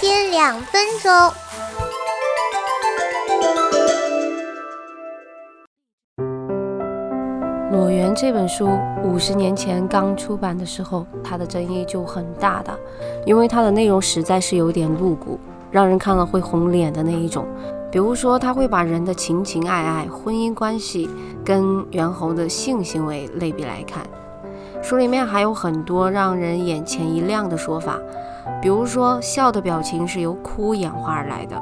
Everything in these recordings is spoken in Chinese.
天两分钟。《裸猿》这本书五十年前刚出版的时候，它的争议就很大的，因为它的内容实在是有点露骨，让人看了会红脸的那一种。比如说，他会把人的情情爱爱、婚姻关系跟猿猴的性行为类比来看。书里面还有很多让人眼前一亮的说法，比如说笑的表情是由哭演化而来的。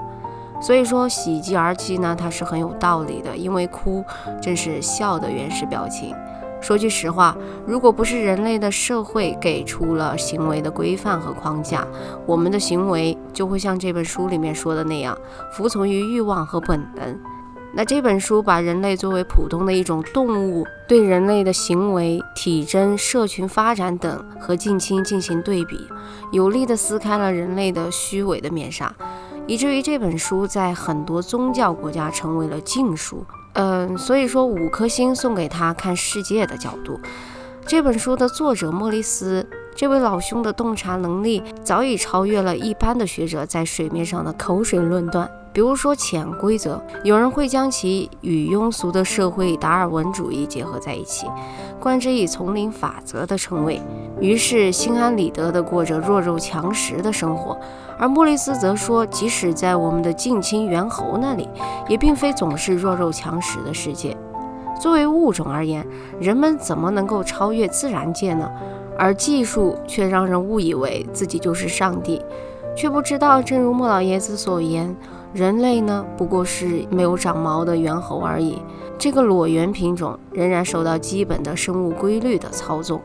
所以说，喜极而泣呢，它是很有道理的，因为哭正是笑的原始表情。说句实话，如果不是人类的社会给出了行为的规范和框架，我们的行为就会像这本书里面说的那样，服从于欲望和本能。那这本书把人类作为普通的一种动物，对人类的行为、体征、社群发展等和近亲进行对比，有力地撕开了人类的虚伪的面纱。以至于这本书在很多宗教国家成为了禁书。嗯，所以说五颗星送给他看世界的角度。这本书的作者莫里斯，这位老兄的洞察能力早已超越了一般的学者在水面上的口水论断。比如说潜规则，有人会将其与庸俗的社会达尔文主义结合在一起，冠之以丛林法则的称谓，于是心安理得地过着弱肉强食的生活。而莫里斯则说，即使在我们的近亲猿猴那里，也并非总是弱肉强食的世界。作为物种而言，人们怎么能够超越自然界呢？而技术却让人误以为自己就是上帝，却不知道，正如莫老爷子所言。人类呢，不过是没有长毛的猿猴而已。这个裸猿品种仍然受到基本的生物规律的操纵。